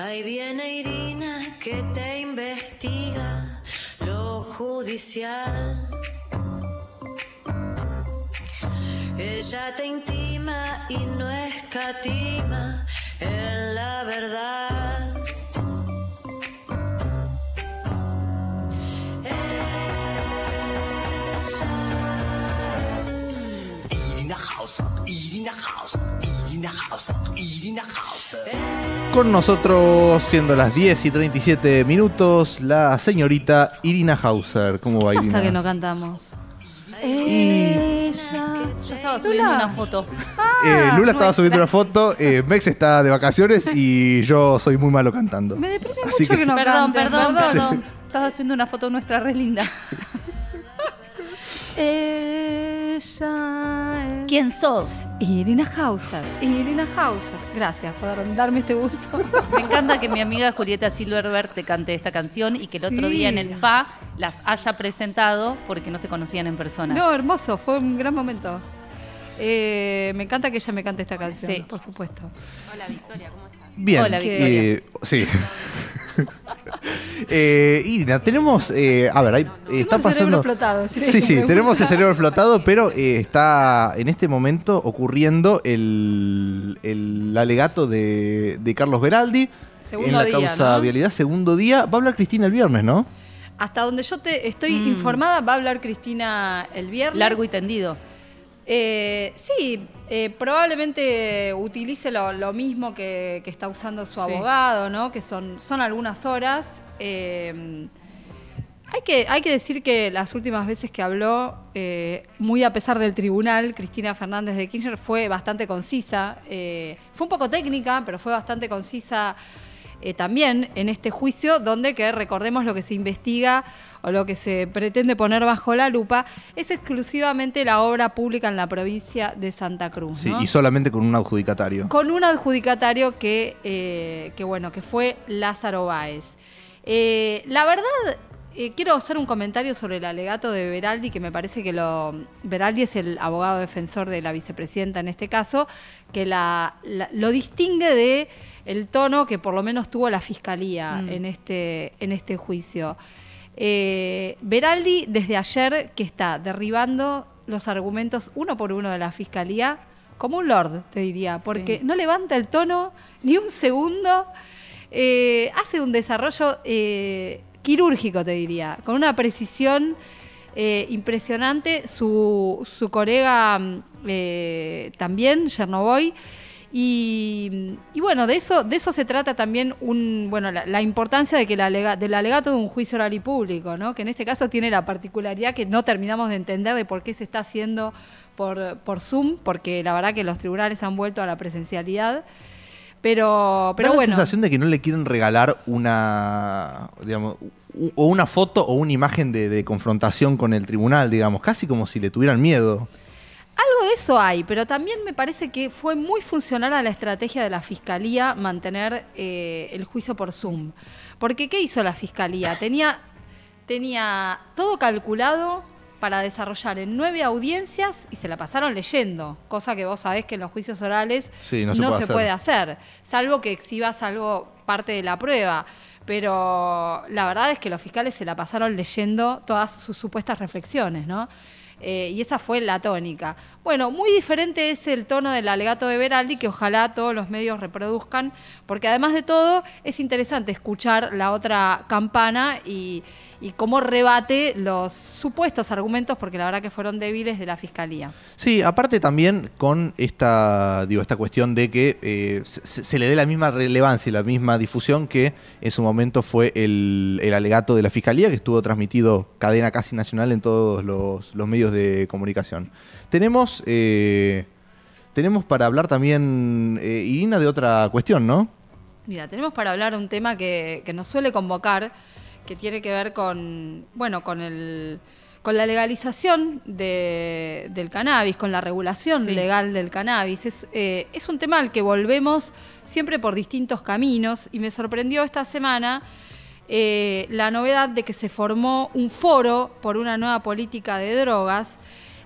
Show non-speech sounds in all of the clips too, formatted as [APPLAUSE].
Ahí viene Irina que te investiga lo judicial. Ella te intima y no escatima en la verdad. Irina Hauser, Irina Irina Hauser, Irina Hauser. Con nosotros, siendo las 10 y 37 minutos, la señorita Irina Hauser. ¿Cómo va, ¿Qué Irina? pasa que no cantamos? Ella. Yo estaba subiendo una foto. Eh, Lula estaba subiendo una foto, eh, Mex está de vacaciones y yo soy muy malo cantando. Me deprime Así mucho que- que, no perdón, cantes, perdón, perdón. Estaba subiendo una foto nuestra re linda. Es [LAUGHS] ¿Quién sos? Irina Hauser. Irina Hauser. Gracias por darme este gusto. [LAUGHS] Me encanta que mi amiga Julieta Silverberg te cante esta canción y que el otro Sí. día en el FA las haya presentado porque no se conocían en persona. No, hermoso, fue un gran momento. Eh, me encanta que ella me cante esta canción, Sí. por supuesto. Bien. Hola, eh, sí. [LAUGHS] Eh, Irina, tenemos. eh, a ver, Tengo está el cerebro pasando. explotado, sí, Sí, [LAUGHS] tenemos el cerebro explotado, pero eh, está en este momento ocurriendo el, el alegato de, de Carlos Beraldi Segundo en la día, causa ¿no? vialidad, segundo día. Va a hablar Cristina el viernes, ¿no? Hasta donde yo te estoy Mm. informada, va a hablar Cristina el viernes. Largo y tendido. Eh, sí, eh, probablemente utilice lo, lo mismo que, que está usando su Sí. abogado, ¿no? Que son, son algunas horas. Eh, hay, que, hay que decir que las últimas veces que habló, eh, muy a pesar del tribunal, Cristina Fernández de Kirchner fue bastante concisa. eh, fue un poco técnica, pero fue bastante concisa eh, también en este juicio, donde que recordemos lo que se investiga o lo que se pretende poner bajo la lupa es exclusivamente la obra pública en la provincia de Santa Cruz. Sí, ¿no? y solamente con un adjudicatario. Con un adjudicatario que, eh, que, bueno, que fue Lázaro Báez. Eh, la verdad, eh, quiero hacer un comentario sobre el alegato de Beraldi, que me parece que lo. Beraldi es el abogado defensor de la vicepresidenta en este caso, que la, la- lo distingue de el tono que por lo menos tuvo la fiscalía Mm. en, este, en este juicio. Eh, Beraldi, desde ayer, que está derribando los argumentos uno por uno de la fiscalía, como un lord, te diría, porque Sí. no levanta el tono ni un segundo, eh, hace un desarrollo eh, quirúrgico, te diría, con una precisión eh, impresionante. Su, su colega mm, eh, también, Chernobyl. Y, y bueno, de eso, de eso se trata también un, bueno, la, la importancia de que el alega- del alegato de un juicio oral y público, ¿no? que en este caso tiene la particularidad que no terminamos de entender de por qué se está haciendo por, por Zoom, porque la verdad que los tribunales han vuelto a la presencialidad. Pero, pero da bueno. la sensación de que no le quieren regalar una, digamos, u- o una foto o una imagen de, de confrontación con el tribunal, digamos, casi como si le tuvieran miedo. Algo de eso hay, pero también me parece que fue muy funcional a la estrategia de la Fiscalía mantener eh, el juicio por Zoom. Porque ¿qué hizo la Fiscalía? Tenía, tenía todo calculado para desarrollar en nueve audiencias y se la pasaron leyendo, cosa que vos sabés que en los juicios orales Sí, no se puede hacer. puede hacer, salvo que exhibas algo parte de la prueba. Pero la verdad es que los fiscales se la pasaron leyendo todas sus supuestas reflexiones, ¿no? Eh, y esa fue la tónica. Bueno, muy diferente es el tono del alegato de Beraldi, que ojalá todos los medios reproduzcan, porque además de todo es interesante escuchar la otra campana y, cómo rebate los supuestos argumentos, porque la verdad que fueron débiles de la Fiscalía. Sí, aparte también con esta, digo, esta cuestión de que eh, se, le dé la misma relevancia y la misma difusión que en su momento fue el, alegato de la Fiscalía, que estuvo transmitido cadena casi nacional en todos los medios de comunicación. Tenemos, eh, tenemos para hablar también, eh, Irina, de otra cuestión, ¿no? Mira, tenemos para hablar un tema que, que nos suele convocar, que tiene que ver con, bueno, con el con la legalización de- del cannabis, con la regulación Sí. legal del cannabis. Es, eh, es un tema al que volvemos siempre por distintos caminos y me sorprendió esta semana eh, la novedad de que se formó un foro por una nueva política de drogas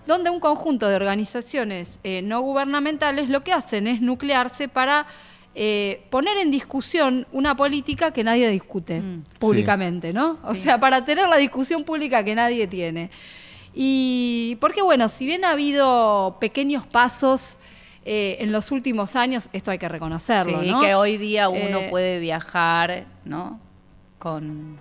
donde un conjunto de organizaciones eh, no gubernamentales lo que hacen es nuclearse para eh, poner en discusión una política que nadie discute Mm. públicamente, ¿no? O Sí. sea, para tener la discusión pública que nadie tiene. Y porque, bueno, si bien ha habido pequeños pasos eh, en los últimos años, esto hay que reconocerlo, Sí, ¿no? que hoy día uno Eh, puede viajar, ¿no? Con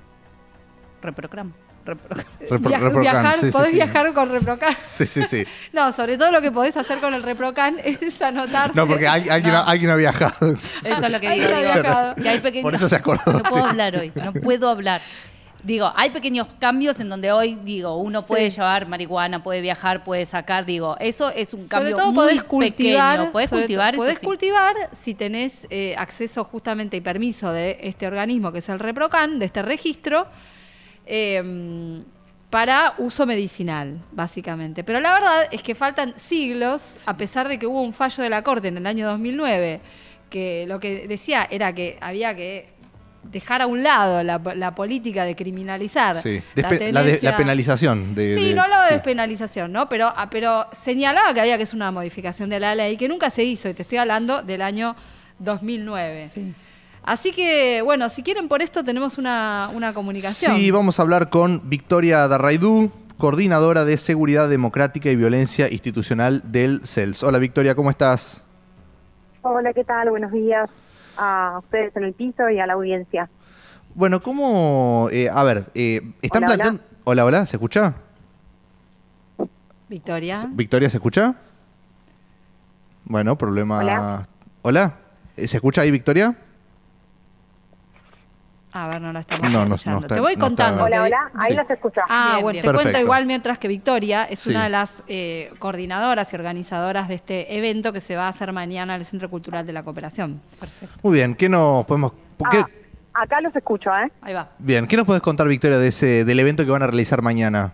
reprogram. Repro- [LAUGHS] Repro- Viaj- Reprocan, viajar, sí, podés sí. viajar con Reprocan. Sí, sí, sí. [LAUGHS] No, sobre todo lo que podés hacer con el Reprocan [LAUGHS] es anotar. No, porque hay- alguien, No. ha- alguien ha viajado. Eso es lo que digo. está digo, viajado. si hay pequeños- Por eso se acordó, No puedo sí. hablar hoy, no puedo hablar. Digo, hay pequeños cambios en donde hoy, digo, uno puede llevar marihuana, puede viajar, puede sacar, digo, eso es un Sobre cambio todo muy podés cultivar. pequeño. Podés sobre cultivar, podés sí. cultivar si tenés eh, acceso justamente y permiso de este organismo que es el Reprocan, de este registro, eh, para uso medicinal, básicamente. Pero la verdad es que faltan siglos, a pesar de que hubo un fallo de la Corte en el año 2009, que lo que decía era que había que dejar a un lado la, la política de criminalizar Sí. la Despe- la, de- la penalización. De, Sí, de- no hablaba de despenalización, ¿no? Pero, ah, pero señalaba que había que hacer una modificación de la ley que nunca se hizo, y te estoy hablando del año 2009. Sí. Así que, bueno, si quieren por esto tenemos una, una comunicación. Sí, vamos a hablar con Victoria Darraidú, coordinadora de Seguridad Democrática y Violencia Institucional del CELS. Hola Victoria, ¿cómo estás? Hola, ¿qué tal? Buenos días a ustedes en el piso y a la audiencia. Bueno, ¿cómo...? eh, a ver, eh, ¿están Hola, hola. planteando... Hola, hola, ¿se escucha? Victoria. Victoria, ¿se escucha? Bueno, problema... Hola. ¿Hola? ¿Se escucha ahí, Victoria? A ver, no la estamos No, no, no escuchando. está- Te voy no está- contando. Hola, hola, ahí Sí. los escucho. Ah, Bien, bueno, bien. te cuento igual mientras que Victoria es Sí. una de las eh, coordinadoras y organizadoras de este evento que se va a hacer mañana en el Centro Cultural de la Cooperación. Perfecto. Muy bien, ¿qué nos podemos... qué- Ah, acá los escucho, ¿eh? Ahí va. Bien, ¿qué nos puedes contar, Victoria, de ese, del evento que van a realizar mañana?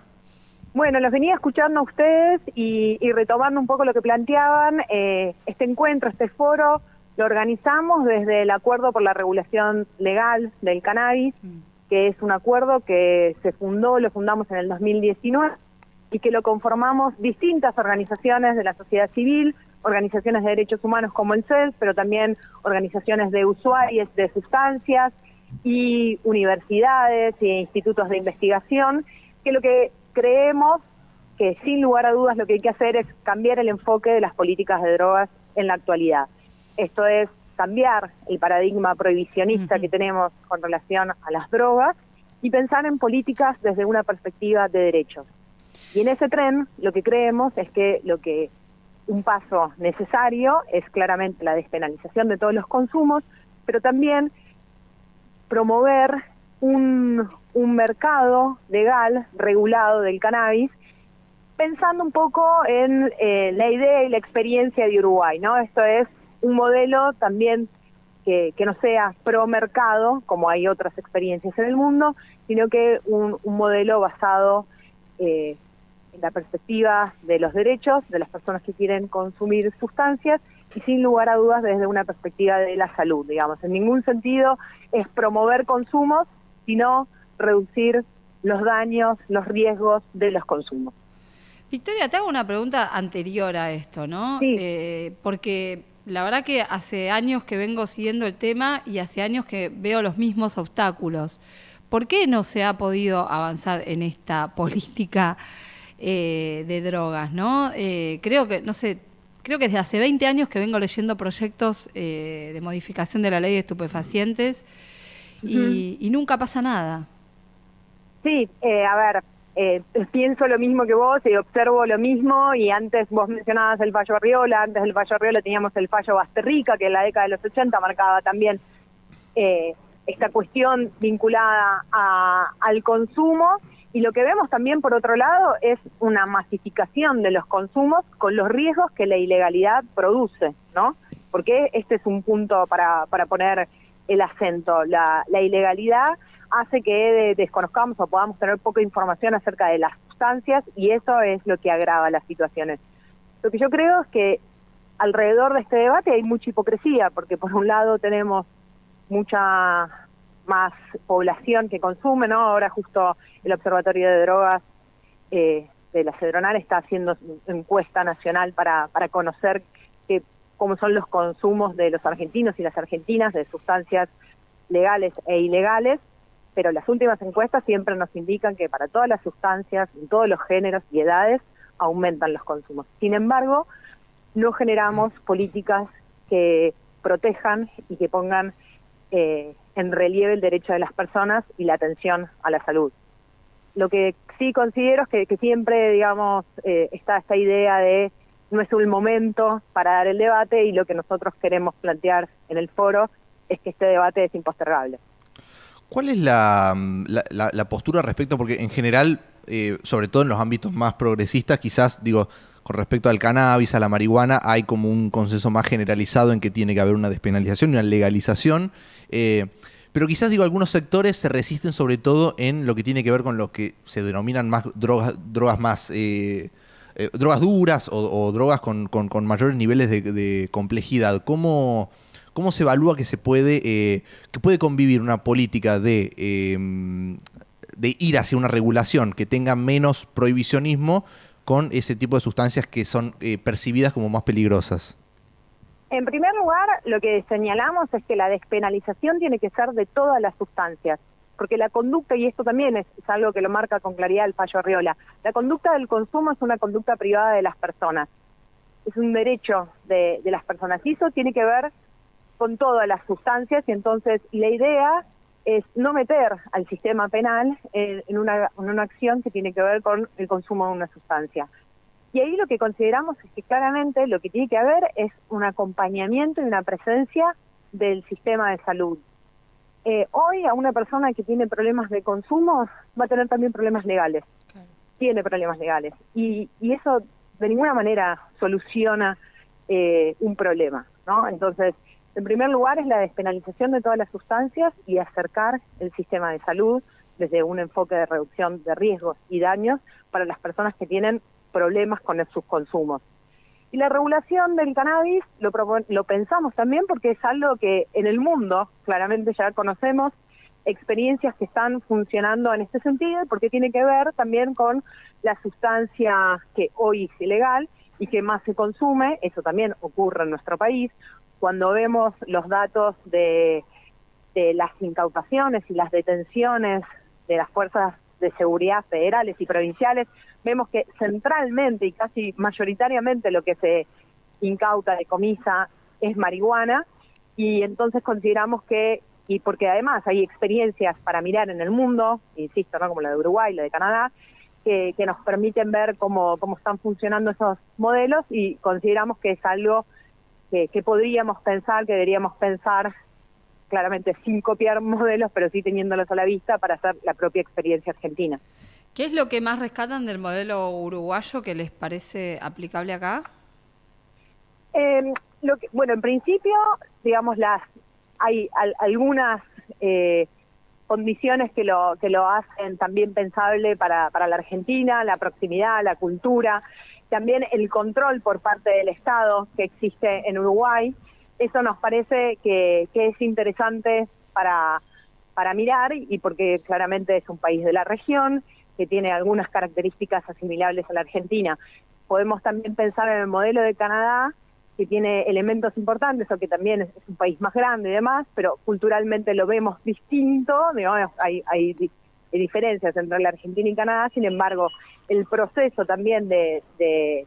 Bueno, los venía escuchando a ustedes y, y retomando un poco lo que planteaban, eh, este encuentro, este foro, lo organizamos desde el Acuerdo por la Regulación Legal del Cannabis, que es un acuerdo que se fundó, lo fundamos en el 2019 y que lo conformamos distintas organizaciones de la sociedad civil, organizaciones de derechos humanos como el CELS, pero también organizaciones de usuarios de sustancias y universidades e institutos de investigación, que lo que creemos que sin lugar a dudas lo que hay que hacer es cambiar el enfoque de las políticas de drogas en la actualidad. Esto es cambiar el paradigma prohibicionista que tenemos con relación a las drogas y pensar en políticas desde una perspectiva de derechos. Y en ese tren lo que creemos es que lo que un paso necesario es claramente la despenalización de todos los consumos, pero también promover un, un mercado legal, regulado del cannabis, pensando un poco en eh, la idea y la experiencia de Uruguay, ¿no? Esto es un modelo también que, que no sea pro mercado, como hay otras experiencias en el mundo, sino que un, un modelo basado eh, en la perspectiva de los derechos de las personas que quieren consumir sustancias y sin lugar a dudas desde una perspectiva de la salud, digamos. En ningún sentido es promover consumos, sino reducir los daños, los riesgos de los consumos. Victoria, te hago una pregunta anterior a esto, ¿no? Sí. Eh, porque la verdad que hace años que vengo siguiendo el tema y hace años que veo los mismos obstáculos. ¿Por qué no se ha podido avanzar en esta [LAUGHS] política eh, de drogas, no? Eh, creo que, no sé, creo que desde hace 20 años que vengo leyendo proyectos eh, de modificación de la ley de estupefacientes y, y nunca pasa nada. Sí, eh, a ver, eh, pienso lo mismo que vos y observo lo mismo y antes vos mencionabas el fallo Arriola, antes del fallo Arriola teníamos el fallo Basterrica que en la década de los 80 marcaba también eh, esta cuestión vinculada a- al consumo y lo que vemos también por otro lado es una masificación de los consumos con los riesgos que la ilegalidad produce, ¿no? Porque este es un punto para, para poner el acento. La, la ilegalidad hace que de- desconozcamos o podamos tener poca información acerca de las sustancias y eso es lo que agrava las situaciones. Lo que yo creo es que alrededor de este debate hay mucha hipocresía, porque por un lado tenemos mucha más población que consume, ¿no? Ahora justo el Observatorio de Drogas eh, de la Cedronal está haciendo encuesta nacional para, para conocer que cómo son los consumos de los argentinos y las argentinas de sustancias legales e ilegales, pero las últimas encuestas siempre nos indican que para todas las sustancias, en todos los géneros y edades, aumentan los consumos. Sin embargo, no generamos políticas que protejan y que pongan eh, en relieve el derecho de las personas y la atención a la salud. Lo que sí considero es que, siempre, digamos, eh, está esta idea de no es un momento para dar el debate y lo que nosotros queremos plantear en el foro es que este debate es impostergable. ¿Cuál es la, la, postura respecto? Porque en general, eh, sobre todo en los ámbitos más progresistas, quizás, digo, con respecto al cannabis, a la marihuana, hay como un consenso más generalizado en que tiene que haber una despenalización y una legalización. Eh, pero quizás, digo, algunos sectores se resisten sobre todo en lo que tiene que ver con lo que se denominan más drogas, drogas más... Eh, drogas duras o, drogas con, mayores niveles de, complejidad. ¿Cómo, ¿Cómo se evalúa que se puede, eh, que puede convivir una política de, em, de ir hacia una regulación que tenga menos prohibicionismo con ese tipo de sustancias que son eh, percibidas como más peligrosas? En primer lugar, lo que señalamos es que la despenalización tiene que ser de todas las sustancias, porque la conducta, y esto también es, algo que lo marca con claridad el fallo Arriola, la conducta del consumo es una conducta privada de las personas, es un derecho de, de las personas, y eso tiene que ver con todas las sustancias y entonces la idea es no meter al sistema penal en, una, en una acción que tiene que ver con el consumo de una sustancia. Y ahí lo que consideramos es que claramente lo que tiene que haber es un acompañamiento y una presencia del sistema de salud. Eh, hoy a una persona que tiene problemas de consumo va a tener también problemas legales. Tiene problemas legales. Y, y eso de ninguna manera soluciona eh, un problema. ¿no? Entonces, en primer lugar, es la despenalización de todas las sustancias y acercar el sistema de salud desde un enfoque de reducción de riesgos y daños para las personas que tienen problemas con sus consumos. Y la regulación del cannabis lo, lo pensamos también porque es algo que en el mundo claramente ya conocemos experiencias que están funcionando en este sentido porque tiene que ver también con la sustancia que hoy es ilegal y que más se consume, eso también ocurre en nuestro país, cuando vemos los datos de, las incautaciones y las detenciones de las fuerzas de seguridad federales y provinciales, vemos que centralmente y casi mayoritariamente lo que se incauta, de comisa es marihuana y entonces consideramos que, y porque además hay experiencias para mirar en el mundo, insisto, ¿no? como la de Uruguay, la de Canadá, que, nos permiten ver cómo, cómo están funcionando esos modelos y consideramos que es algo que, podríamos pensar, que deberíamos pensar claramente sin copiar [LAUGHS] modelos, pero sí teniéndolos a la vista para hacer la propia experiencia argentina. ¿Qué es lo que más rescatan del modelo uruguayo que les parece aplicable acá? Eh, lo que, bueno, en principio, digamos, las hay algunas eh, condiciones que lo que lo hacen también pensable para, para la Argentina, la proximidad, la cultura, también el control por parte del Estado que existe en Uruguay. Eso nos parece que, es interesante para, para mirar y porque claramente es un país de la región que tiene algunas características asimilables a la Argentina. Podemos también pensar en el modelo de Canadá, que tiene elementos importantes, o que también es, un país más grande y demás, pero culturalmente lo vemos distinto, digamos, hay, hay diferencias entre la Argentina y Canadá, sin embargo, el proceso también de, de,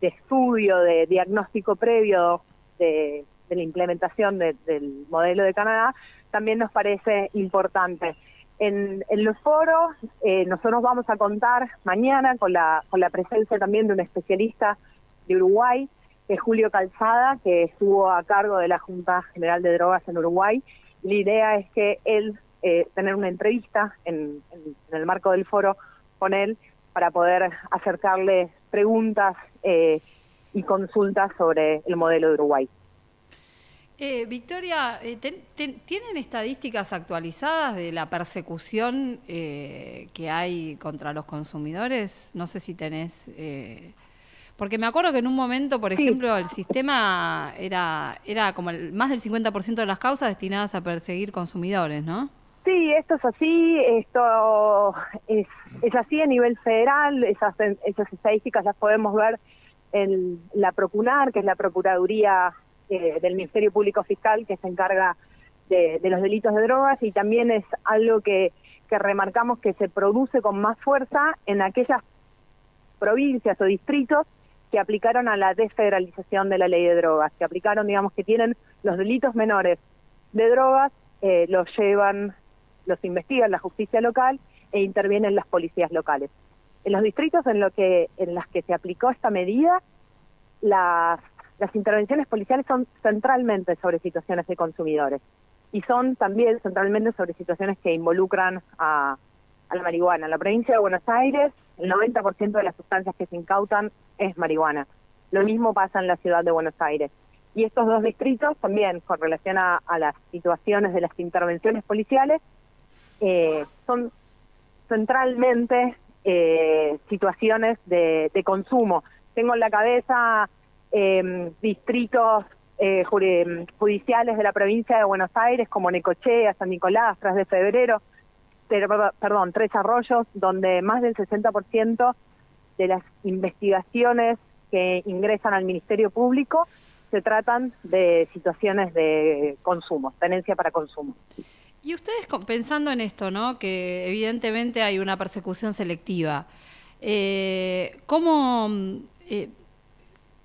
estudio, de diagnóstico previo de, la implementación del modelo de Canadá, también nos parece importante. En, los foros eh, nosotros vamos a contar mañana con la, con la presencia también de un especialista de Uruguay, que es Julio Calzada, que estuvo a cargo de la Junta General de Drogas en Uruguay. La idea es que él eh, tener una entrevista en, el marco del foro con él para poder acercarle preguntas eh, y consultas sobre el modelo de Uruguay. Eh, Victoria, ¿tienen estadísticas actualizadas de la persecución que hay contra los consumidores? No sé si tenés... Porque me acuerdo que en un momento, por ejemplo, el sistema era, era como el, más del 50% de las causas destinadas a perseguir consumidores, ¿no? Sí, esto es así, esto es, es así a nivel federal, esas, esas estadísticas las podemos ver el- la Procunar, que es la Procuraduría eh, del Ministerio Público Fiscal que se encarga de, de los delitos de drogas y también es algo que, que remarcamos que se produce con más fuerza en aquellas provincias o distritos que aplicaron a la desfederalización de la ley de drogas, que aplicaron, digamos, que tienen los delitos menores de drogas, eh, los llevan, los investigan la justicia local e intervienen las policías locales. En los distritos en, lo que, en las que se aplicó esta medida, las, intervenciones policiales son centralmente sobre situaciones de consumidores y son también centralmente sobre situaciones que involucran a, la marihuana. En la provincia de Buenos Aires, el 90% de las sustancias que se incautan es marihuana. Lo mismo pasa en la ciudad de Buenos Aires. Y estos dos distritos también, con relación a las situaciones de las intervenciones policiales, eh, son centralmente eh, situaciones de, de consumo. Tengo en la cabeza eh, distritos juri- judiciales de la provincia de Buenos Aires, como Necochea, San Nicolás, Tras de Febrero, pero, perdón, Tres Arroyos, donde más del 60% de las investigaciones que ingresan al Ministerio Público se tratan de situaciones de consumo, tenencia para consumo. Y ustedes pensando en esto, ¿no? Que evidentemente hay una persecución selectiva. eh, ¿cómo, mm, eh,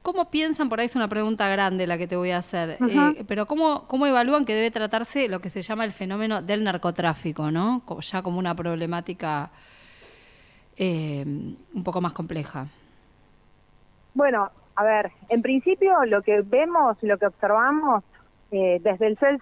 ¿Cómo piensan, por ahí es una pregunta grande la que te voy a hacer, eh, pero ¿cómo, ¿cómo evalúan que debe tratarse lo que se llama el fenómeno del narcotráfico, ¿no? Ya como una problemática eh, un poco más compleja. Bueno, a ver, en principio lo que vemos, lo que observamos, eh, desde el CELS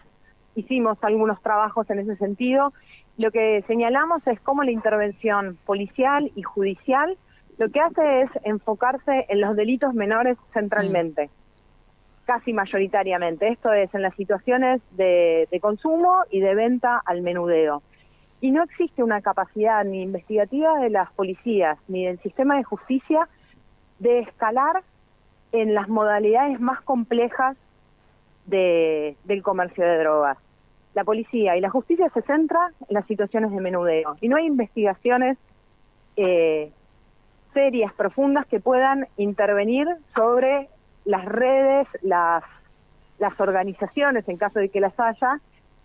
hicimos algunos trabajos en ese sentido, lo que señalamos es cómo la intervención policial y judicial lo que hace es enfocarse en los delitos menores centralmente, casi mayoritariamente. Esto es en las situaciones de, de consumo y de venta al menudeo. Y no existe una capacidad ni investigativa de las policías ni del sistema de justicia de escalar en las modalidades más complejas de- del comercio de drogas. La policía y la justicia se centra en las situaciones de menudeo y no hay investigaciones eh, serias, profundas, que puedan intervenir sobre las redes, las, las organizaciones, en caso de que las haya,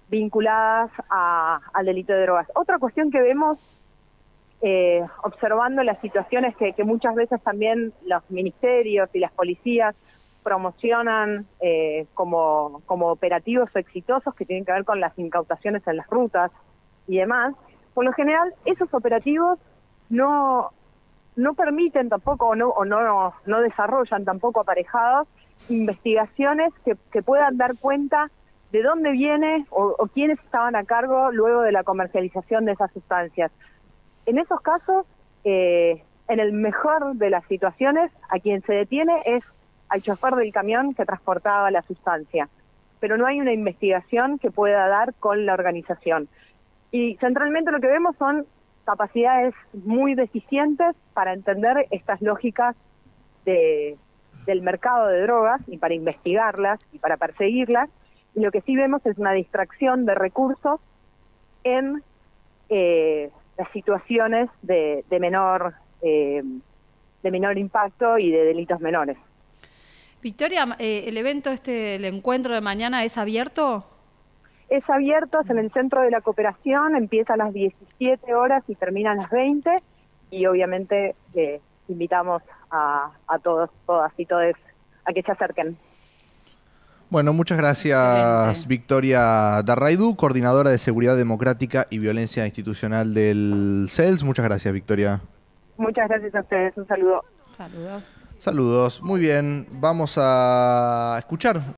vinculadas a- al delito de drogas. Otra cuestión que vemos eh, observando las situaciones que, que muchas veces también los ministerios y las policías promocionan eh, como, como operativos exitosos que tienen que ver con las incautaciones en las rutas y demás, por lo general esos operativos no, no permiten tampoco o no, o no, no desarrollan tampoco aparejados investigaciones que, que puedan dar cuenta de dónde viene o, o quiénes estaban a cargo luego de la comercialización de esas sustancias. En esos casos, eh, en el mejor de las situaciones, a quien se detiene es al chofer del camión que transportaba la sustancia, pero no hay una investigación que pueda dar con la organización. Y centralmente lo que vemos son capacidades muy deficientes para entender estas lógicas de, del mercado de drogas y para investigarlas y para perseguirlas. Y lo que sí vemos es una distracción de recursos en eh, las situaciones de, de menor eh, de menor impacto y de delitos menores. Victoria, eh, ¿el evento, este, el encuentro de mañana es abierto? Es abierto, es en el centro de la cooperación, empieza a las 17 horas y termina a las 20 y obviamente eh, invitamos a, a todos, todas y todos a que se acerquen. Bueno, muchas gracias Excelente. Victoria Darraidu, coordinadora de Seguridad Democrática y Violencia Institucional del CELS. Muchas gracias Victoria. Muchas gracias a ustedes, un saludo. Saludos. Saludos, muy bien. Vamos a escuchar